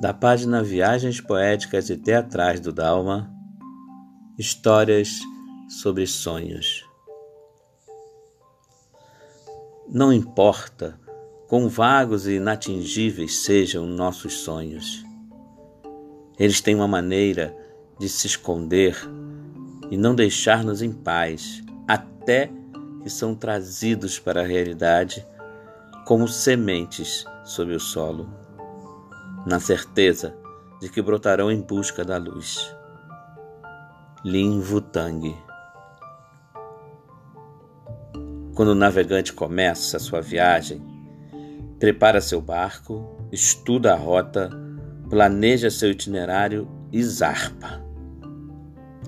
da página Viagens Poéticas e Teatrais do Dalma, histórias sobre sonhos. Não importa quão vagos e inatingíveis sejam nossos sonhos, eles têm uma maneira de se esconder e não deixar-nos em paz até que são trazidos para a realidade como sementes sob o solo, na certeza de que brotarão em busca da luz. Lin Wutang Quando o navegante começa sua viagem, prepara seu barco, estuda a rota, planeja seu itinerário e zarpa.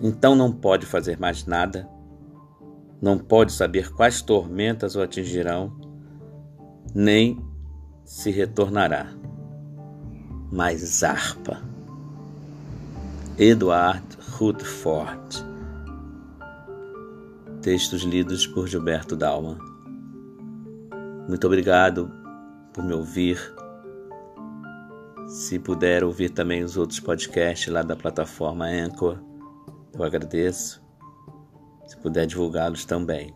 Então não pode fazer mais nada, não pode saber quais tormentas o atingirão, nem se retornará. Mas zarpa. Edward Rutherford. Textos lidos por Gilberto Dalma. Muito obrigado por me ouvir. Se puder ouvir também os outros podcasts lá da plataforma Anchor, eu agradeço. Se puder divulgá-los também.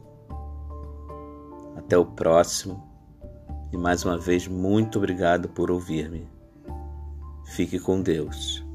Até o próximo. E mais uma vez, muito obrigado por ouvir-me. Fique com Deus.